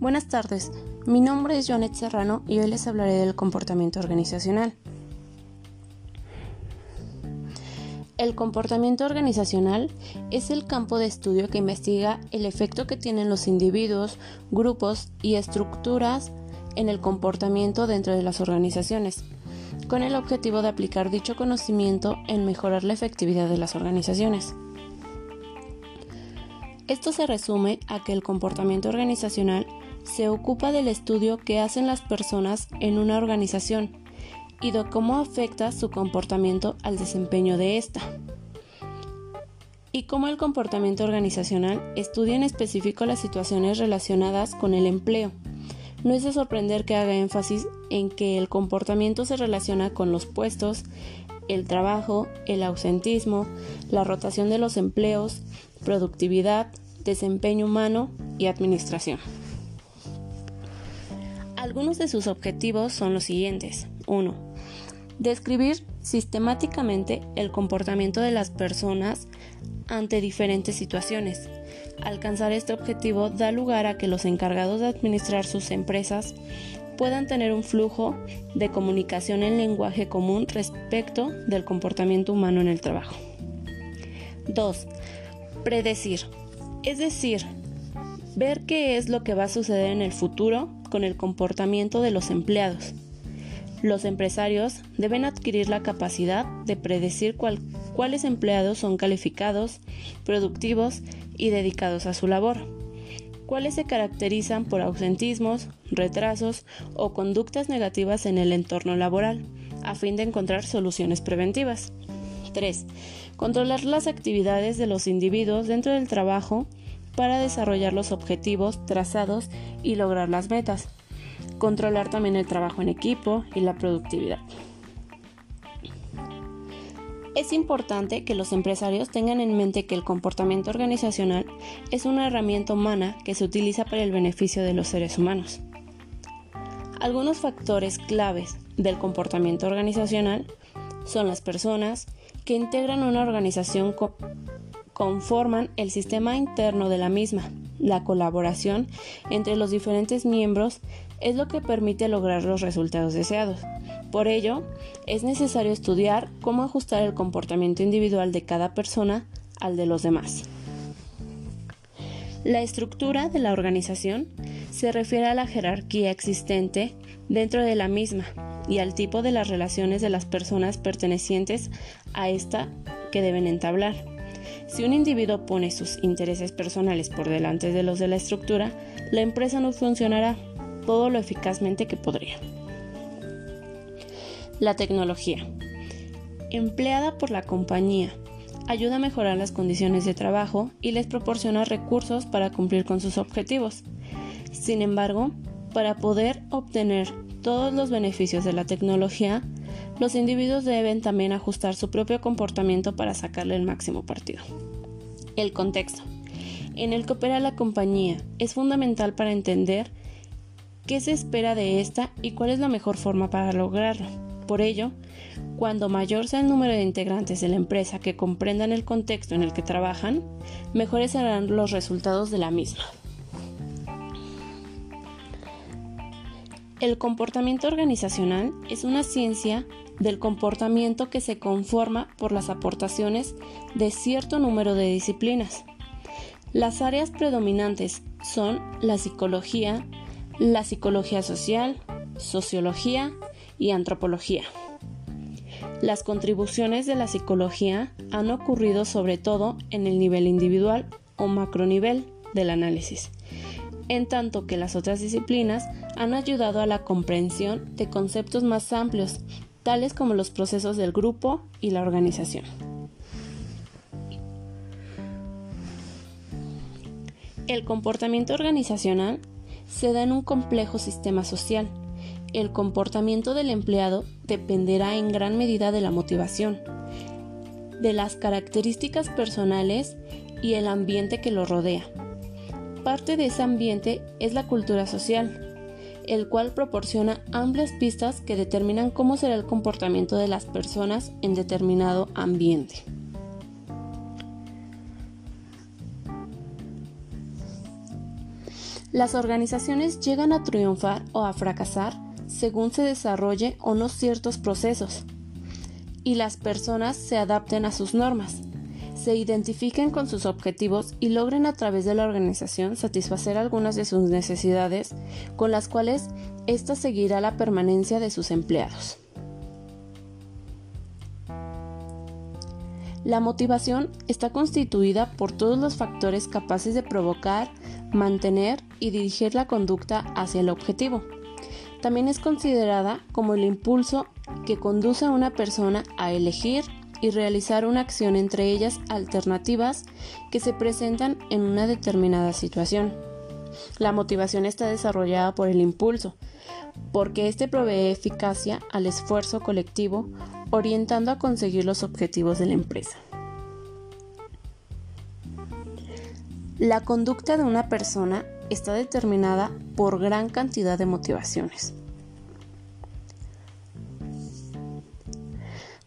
Buenas tardes, mi nombre es Joanet Serrano y hoy les hablaré del comportamiento organizacional. El comportamiento organizacional es el campo de estudio que investiga el efecto que tienen los individuos, grupos y estructuras en el comportamiento dentro de las organizaciones, con el objetivo de aplicar dicho conocimiento en mejorar la efectividad de las organizaciones. Esto se resume a que el comportamiento organizacional se ocupa del estudio que hacen las personas en una organización y de cómo afecta su comportamiento al desempeño de ésta. Y cómo el comportamiento organizacional estudia en específico las situaciones relacionadas con el empleo. No es de sorprender que haga énfasis en que el comportamiento se relaciona con los puestos, el trabajo, el ausentismo, la rotación de los empleos, productividad, desempeño humano y administración. Algunos de sus objetivos son los siguientes. 1 Describir sistemáticamente el comportamiento de las personas ante diferentes situaciones. Alcanzar este objetivo da lugar a que los encargados de administrar sus empresas puedan tener un flujo de comunicación en lenguaje común respecto del comportamiento humano en el trabajo. 2. Predecir. Es decir, ver qué es lo que va a suceder en el futuro con el comportamiento de los empleados los empresarios deben adquirir la capacidad de predecir cuáles empleados son calificados, productivos y dedicados a su labor, cuáles se caracterizan por ausentismos, retrasos o conductas negativas en el entorno laboral, a fin de encontrar soluciones preventivas. 3. Controlar las actividades de los individuos dentro del trabajo para desarrollar los objetivos trazados y lograr las metas controlar también el trabajo en equipo y la productividad. Es importante que los empresarios tengan en mente que el comportamiento organizacional es una herramienta humana que se utiliza para el beneficio de los seres humanos. Algunos factores claves del comportamiento organizacional son las personas que integran una organización conforman el sistema interno de la misma. La colaboración entre los diferentes miembros es lo que permite lograr los resultados deseados. Por ello, es necesario estudiar cómo ajustar el comportamiento individual de cada persona al de los demás. La estructura de la organización se refiere a la jerarquía existente dentro de la misma y al tipo de las relaciones de las personas pertenecientes a esta que deben entablar. Si un individuo pone sus intereses personales por delante de los de la estructura, la empresa no funcionará todo lo eficazmente que podría. La tecnología. Empleada por la compañía, ayuda a mejorar las condiciones de trabajo y les proporciona recursos para cumplir con sus objetivos. Sin embargo, para poder obtener todos los beneficios de la tecnología, los individuos deben también ajustar su propio comportamiento para sacarle el máximo partido. El contexto en el que opera la compañía es fundamental para entender qué se espera de esta y cuál es la mejor forma para lograrlo. Por ello, cuando mayor sea el número de integrantes de la empresa que comprendan el contexto en el que trabajan, mejores serán los resultados de la misma. El comportamiento organizacional es una ciencia del comportamiento que se conforma por las aportaciones de cierto número de disciplinas. Las áreas predominantes son la psicología, la psicología social, sociología y antropología. Las contribuciones de la psicología han ocurrido sobre todo en el nivel individual o macronivel del análisis, en tanto que las otras disciplinas han ayudado a la comprensión de conceptos más amplios, tales como los procesos del grupo y la organización. El comportamiento organizacional se da en un complejo sistema social. El comportamiento del empleado dependerá en gran medida de la motivación, de las características personales y el ambiente que lo rodea. Parte de ese ambiente es la cultura social, el cual proporciona amplias pistas que determinan cómo será el comportamiento de las personas en determinado ambiente. Las organizaciones llegan a triunfar o a fracasar según se desarrolle o no ciertos procesos y las personas se adapten a sus normas, se identifiquen con sus objetivos y logren a través de la organización satisfacer algunas de sus necesidades con las cuales ésta seguirá la permanencia de sus empleados. La motivación está constituida por todos los factores capaces de provocar, mantener y dirigir la conducta hacia el objetivo. También es considerada como el impulso que conduce a una persona a elegir y realizar una acción entre ellas alternativas que se presentan en una determinada situación. La motivación está desarrollada por el impulso, porque éste provee eficacia al esfuerzo colectivo orientando a conseguir los objetivos de la empresa. La conducta de una persona está determinada por gran cantidad de motivaciones.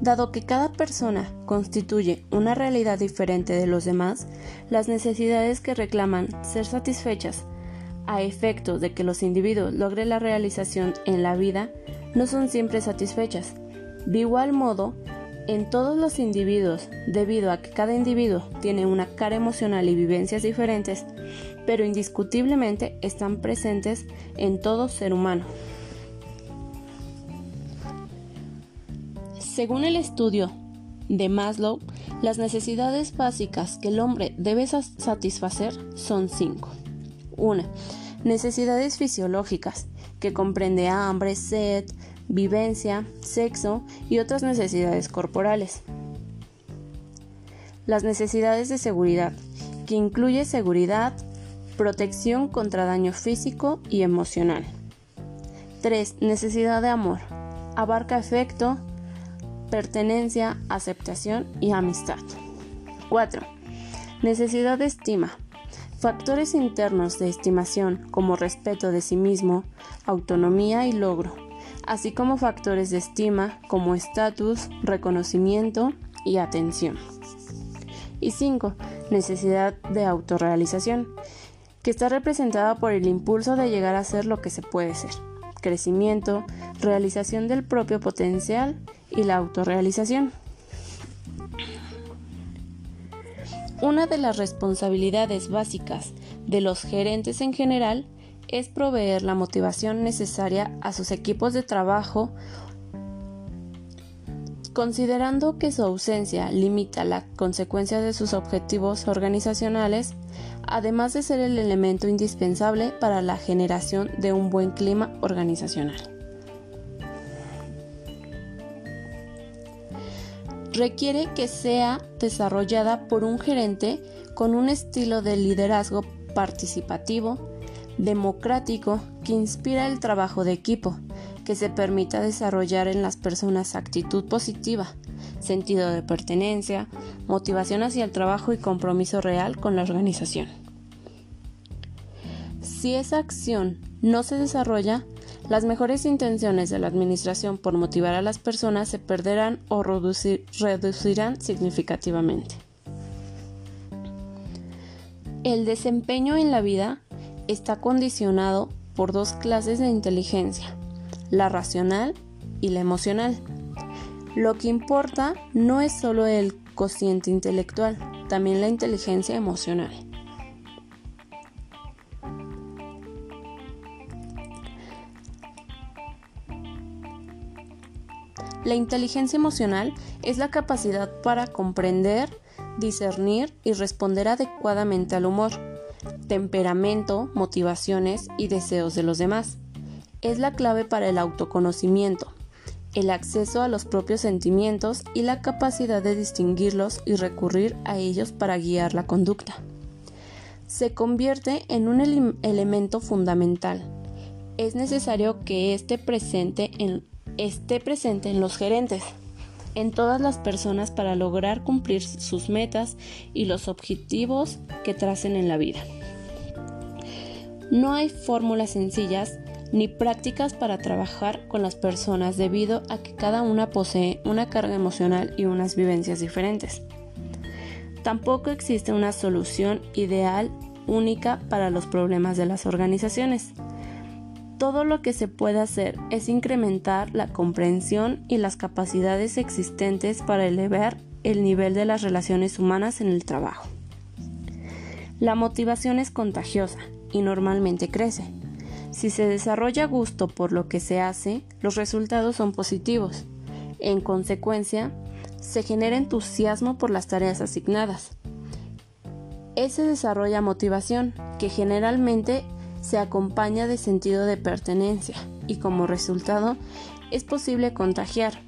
Dado que cada persona constituye una realidad diferente de los demás, las necesidades que reclaman ser satisfechas a efectos de que los individuos logren la realización en la vida no son siempre satisfechas. De igual modo, en todos los individuos, debido a que cada individuo tiene una cara emocional y vivencias diferentes, pero indiscutiblemente están presentes en todo ser humano. Según el estudio de Maslow, las necesidades básicas que el hombre debe satisfacer son cinco. Una, necesidades fisiológicas, que comprende hambre, sed, vivencia, sexo y otras necesidades corporales. Las necesidades de seguridad, que incluye seguridad, protección contra daño físico y emocional. 3. Necesidad de amor. Abarca afecto, pertenencia, aceptación y amistad. 4. Necesidad de estima. Factores internos de estimación como respeto de sí mismo, autonomía y logro así como factores de estima como estatus, reconocimiento y atención. Y 5. Necesidad de autorrealización, que está representada por el impulso de llegar a ser lo que se puede ser, crecimiento, realización del propio potencial y la autorrealización. Una de las responsabilidades básicas de los gerentes en general es proveer la motivación necesaria a sus equipos de trabajo considerando que su ausencia limita la consecuencia de sus objetivos organizacionales, además de ser el elemento indispensable para la generación de un buen clima organizacional. Requiere que sea desarrollada por un gerente con un estilo de liderazgo participativo, democrático que inspira el trabajo de equipo, que se permita desarrollar en las personas actitud positiva, sentido de pertenencia, motivación hacia el trabajo y compromiso real con la organización. Si esa acción no se desarrolla, las mejores intenciones de la administración por motivar a las personas se perderán o reducirán significativamente. El desempeño en la vida está condicionado por dos clases de inteligencia, la racional y la emocional. Lo que importa no es solo el cociente intelectual, también la inteligencia emocional. La inteligencia emocional es la capacidad para comprender, discernir y responder adecuadamente al humor, temperamento, motivaciones y deseos de los demás. Es la clave para el autoconocimiento, el acceso a los propios sentimientos y la capacidad de distinguirlos y recurrir a ellos para guiar la conducta. Se convierte en un elemento fundamental. Es necesario que esté presente en, esté presente en los gerentes, en todas las personas para lograr cumplir sus metas y los objetivos que tracen en la vida. No hay fórmulas sencillas ni prácticas para trabajar con las personas debido a que cada una posee una carga emocional y unas vivencias diferentes. Tampoco existe una solución ideal única para los problemas de las organizaciones. Todo lo que se puede hacer es incrementar la comprensión y las capacidades existentes para elevar el nivel de las relaciones humanas en el trabajo. La motivación es contagiosa y normalmente crece. Si se desarrolla gusto por lo que se hace, los resultados son positivos. En consecuencia, se genera entusiasmo por las tareas asignadas. Ese desarrolla motivación, que generalmente se acompaña de sentido de pertenencia y como resultado es posible contagiar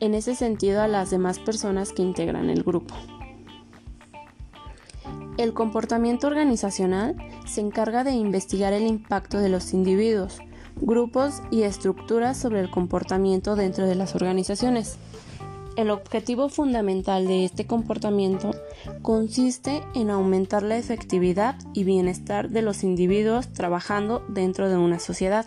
en ese sentido a las demás personas que integran el grupo. El comportamiento organizacional se encarga de investigar el impacto de los individuos, grupos y estructuras sobre el comportamiento dentro de las organizaciones. El objetivo fundamental de este comportamiento consiste en aumentar la efectividad y bienestar de los individuos trabajando dentro de una sociedad.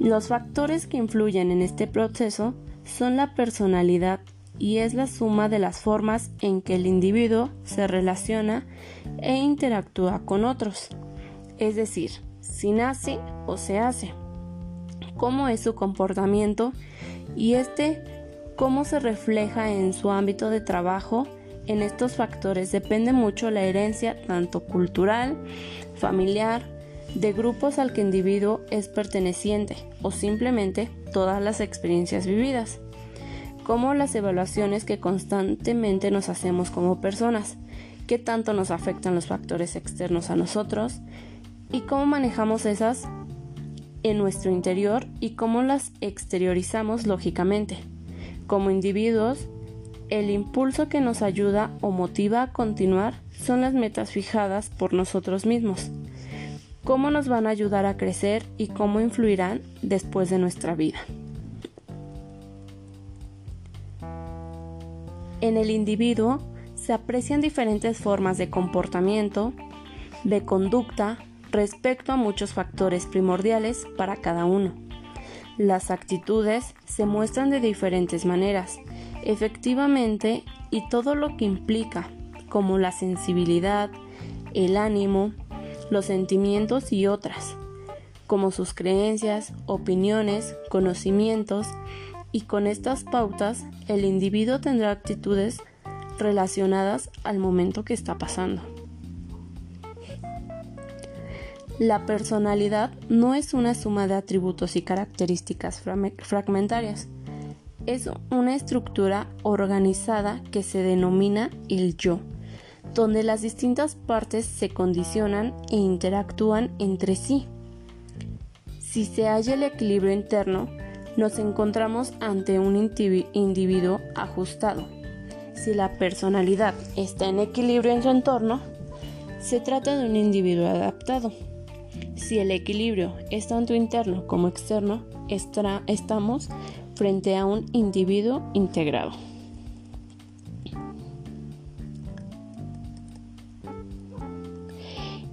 Los factores que influyen en este proceso son la personalidad y es la suma de las formas en que el individuo se relaciona e interactúa con otros, es decir, si nace o se hace cómo es su comportamiento y este cómo se refleja en su ámbito de trabajo. En estos factores depende mucho la herencia tanto cultural, familiar, de grupos al que individuo es perteneciente o simplemente todas las experiencias vividas, como las evaluaciones que constantemente nos hacemos como personas, qué tanto nos afectan los factores externos a nosotros y cómo manejamos esas en nuestro interior y cómo las exteriorizamos lógicamente. Como individuos, el impulso que nos ayuda o motiva a continuar son las metas fijadas por nosotros mismos. Cómo nos van a ayudar a crecer y cómo influirán después de nuestra vida. En el individuo se aprecian diferentes formas de comportamiento, de conducta, respecto a muchos factores primordiales para cada uno. Las actitudes se muestran de diferentes maneras, efectivamente, y todo lo que implica, como la sensibilidad, el ánimo, los sentimientos y otras, como sus creencias, opiniones, conocimientos, y con estas pautas el individuo tendrá actitudes relacionadas al momento que está pasando. La personalidad no es una suma de atributos y características fragmentarias. Es una estructura organizada que se denomina el yo, donde las distintas partes se condicionan e interactúan entre sí. Si se halla el equilibrio interno, nos encontramos ante un individuo ajustado. Si la personalidad está en equilibrio en su entorno, se trata de un individuo adaptado. Si el equilibrio es tanto interno como externo, estamos frente a un individuo integrado.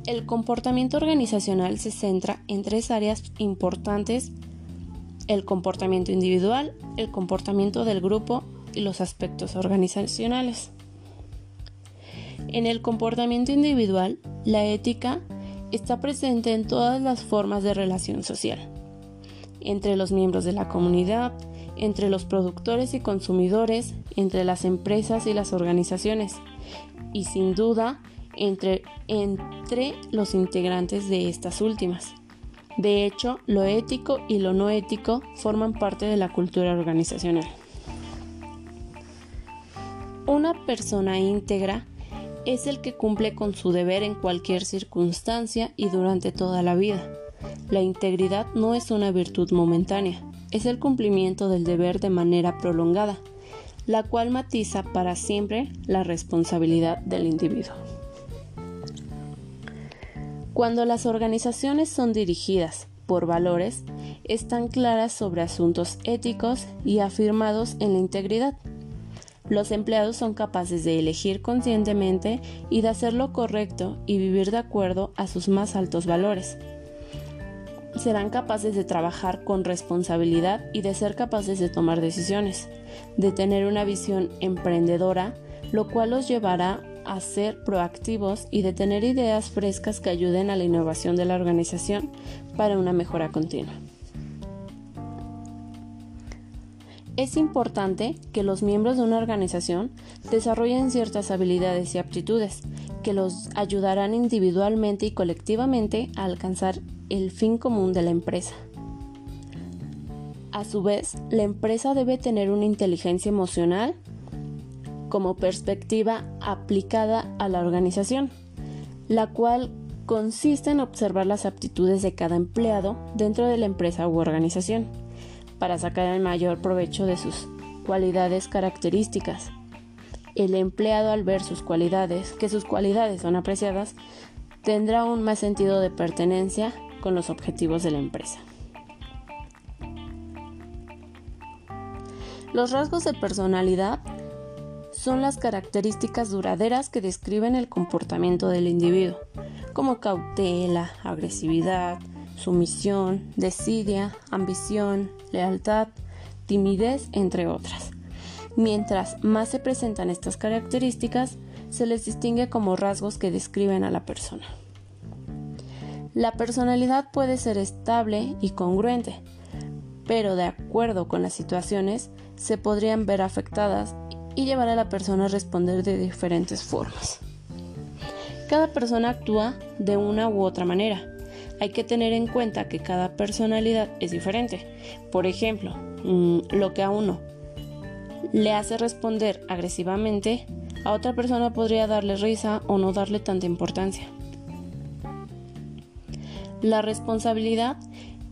El comportamiento organizacional se centra en tres áreas importantes, el comportamiento individual, el comportamiento del grupo y los aspectos organizacionales. En el comportamiento individual, la ética está presente en todas las formas de relación social, entre los miembros de la comunidad, entre los productores y consumidores, entre las empresas y las organizaciones, y sin duda entre, entre los integrantes de estas últimas. De hecho, lo ético y lo no ético forman parte de la cultura organizacional. Una persona íntegra es el que cumple con su deber en cualquier circunstancia y durante toda la vida. La integridad no es una virtud momentánea, es el cumplimiento del deber de manera prolongada, la cual matiza para siempre la responsabilidad del individuo. Cuando las organizaciones son dirigidas por valores, están claras sobre asuntos éticos y afirmados en la integridad. Los empleados son capaces de elegir conscientemente y de hacer lo correcto y vivir de acuerdo a sus más altos valores. Serán capaces de trabajar con responsabilidad y de ser capaces de tomar decisiones, de tener una visión emprendedora lo cual los llevará a ser proactivos y de tener ideas frescas que ayuden a la innovación de la organización para una mejora continua. Es importante que los miembros de una organización desarrollen ciertas habilidades y aptitudes que los ayudarán individualmente y colectivamente a alcanzar el fin común de la empresa. A su vez, la empresa debe tener una inteligencia emocional como perspectiva aplicada a la organización, la cual consiste en observar las aptitudes de cada empleado dentro de la empresa u organización para sacar el mayor provecho de sus cualidades características. El empleado al ver sus cualidades, que sus cualidades son apreciadas, tendrá un más sentido de pertenencia con los objetivos de la empresa. Los rasgos de personalidad son las características duraderas que describen el comportamiento del individuo, como cautela, agresividad, sumisión, desidia, ambición, lealtad, timidez, entre otras. Mientras más se presentan estas características, se les distingue como rasgos que describen a la persona. La personalidad puede ser estable y congruente, pero de acuerdo con las situaciones se podrían ver afectadas y llevar a la persona a responder de diferentes formas. Cada persona actúa de una u otra manera, hay que tener en cuenta que cada personalidad es diferente. Por ejemplo, mm, lo que a uno le hace responder agresivamente, a otra persona podría darle risa o no darle tanta importancia. La responsabilidad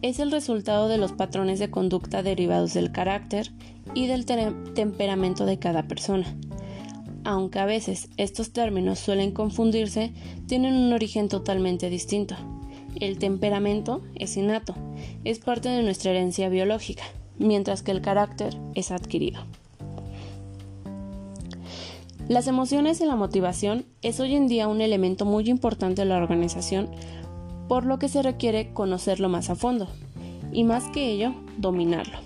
es el resultado de los patrones de conducta derivados del carácter y del temperamento de cada persona. Aunque a veces estos términos suelen confundirse, tienen un origen totalmente distinto. El temperamento es innato, es parte de nuestra herencia biológica, mientras que el carácter es adquirido. Las emociones y la motivación es hoy en día un elemento muy importante de la organización, por lo que se requiere conocerlo más a fondo, y más que ello, dominarlo.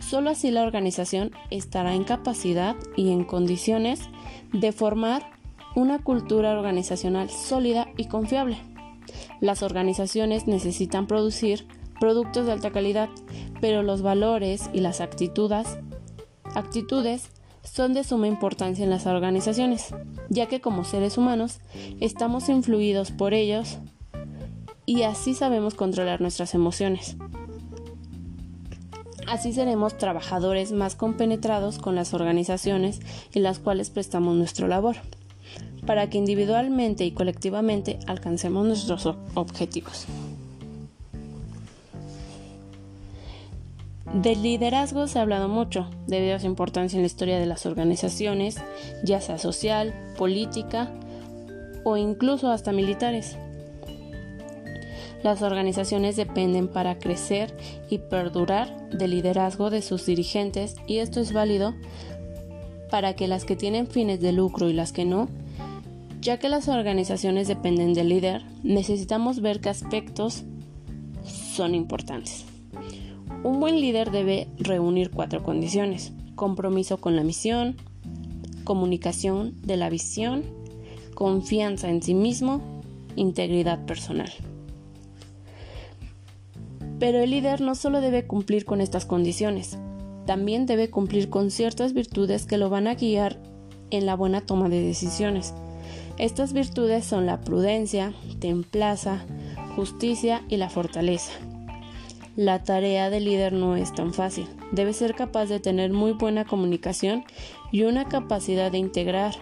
Solo así la organización estará en capacidad y en condiciones de formar una cultura organizacional sólida y confiable. Las organizaciones necesitan producir productos de alta calidad, pero los valores y las actitudes, son de suma importancia en las organizaciones, ya que como seres humanos estamos influidos por ellos y así sabemos controlar nuestras emociones. Así seremos trabajadores más compenetrados con las organizaciones en las cuales prestamos nuestra labor para que individualmente y colectivamente alcancemos nuestros objetivos. Del liderazgo se ha hablado mucho, debido a su importancia en la historia de las organizaciones, ya sea social, política o incluso hasta militares. Las organizaciones dependen para crecer y perdurar del liderazgo de sus dirigentes y esto es válido para que las que tienen fines de lucro y las que no ya que las organizaciones dependen del líder, necesitamos ver qué aspectos son importantes. Un buen líder debe reunir cuatro condiciones. Compromiso con la misión, comunicación de la visión, confianza en sí mismo, integridad personal. Pero el líder no solo debe cumplir con estas condiciones, también debe cumplir con ciertas virtudes que lo van a guiar en la buena toma de decisiones estas virtudes son la prudencia, templaza, justicia y la fortaleza. La tarea del líder no es tan fácil. Debe ser capaz de tener muy buena comunicación y una capacidad de integrar.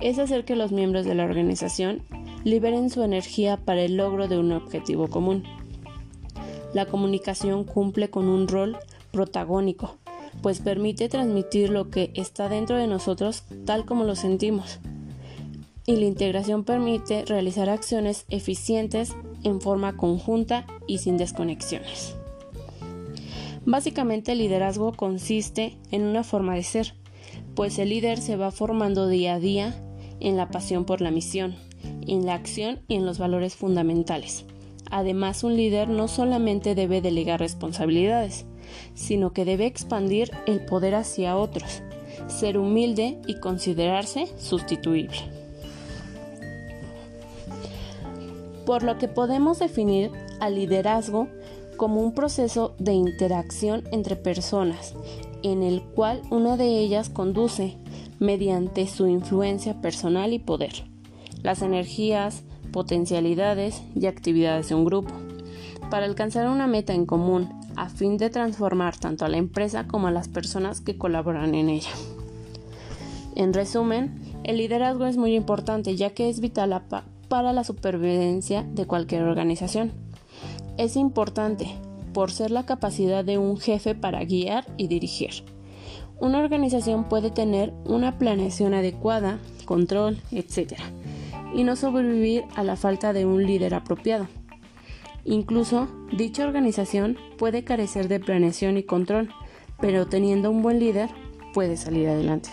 Es hacer que los miembros de la organización liberen su energía para el logro de un objetivo común. La comunicación cumple con un rol protagónico, pues permite transmitir lo que está dentro de nosotros tal como lo sentimos y la integración permite realizar acciones eficientes en forma conjunta y sin desconexiones. Básicamente el liderazgo consiste en una forma de ser, pues el líder se va formando día a día en la pasión por la misión, en la acción y en los valores fundamentales. Además, un líder no solamente debe delegar responsabilidades, sino que debe expandir el poder hacia otros, ser humilde y considerarse sustituible. Por lo que podemos definir al liderazgo como un proceso de interacción entre personas, en el cual una de ellas conduce, mediante su influencia personal y poder, las energías, potencialidades y actividades de un grupo, para alcanzar una meta en común, a fin de transformar tanto a la empresa como a las personas que colaboran en ella. En resumen, el liderazgo es muy importante ya que es vital para la supervivencia de cualquier organización. Es importante por ser la capacidad de un jefe para guiar y dirigir. Una organización puede tener una planeación adecuada, control, etc. y no sobrevivir a la falta de un líder apropiado. Incluso, dicha organización puede carecer de planeación y control, pero teniendo un buen líder puede salir adelante.